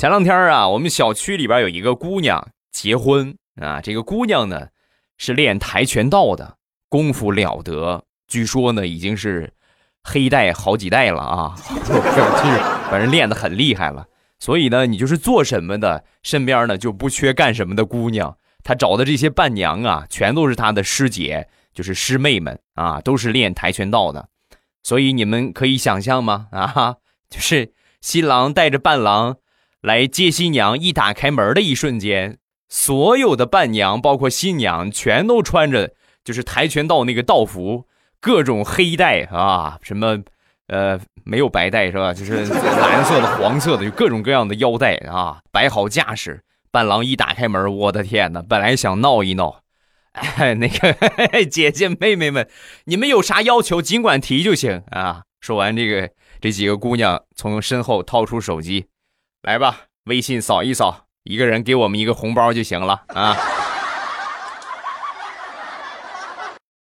前两天啊，我们小区里边有一个姑娘结婚啊，这个姑娘呢是练跆拳道的，功夫了得，据说呢已经是黑带好几代了啊，反正练得很厉害了。所以呢，你就是做什么的，身边呢就不缺干什么的姑娘。她找的这些伴娘啊，全都是她的师姐，就是师妹们啊，都是练跆拳道的。所以你们可以想象吗？啊，就是新郎带着伴郎。来接新娘，一打开门的一瞬间，所有的伴娘，包括新娘，全都穿着就是跆拳道那个道服，各种黑带啊，什么呃没有白带是吧？就是蓝色的、黄色的，就各种各样的腰带啊，摆好架势。伴郎一打开门，我的天哪！本来想闹一闹，哎，那个 姐姐妹妹们，你们有啥要求尽管提就行啊。说完这个，这几个姑娘从身后掏出手机。来吧，微信扫一扫，一个人给我们一个红包就行了啊！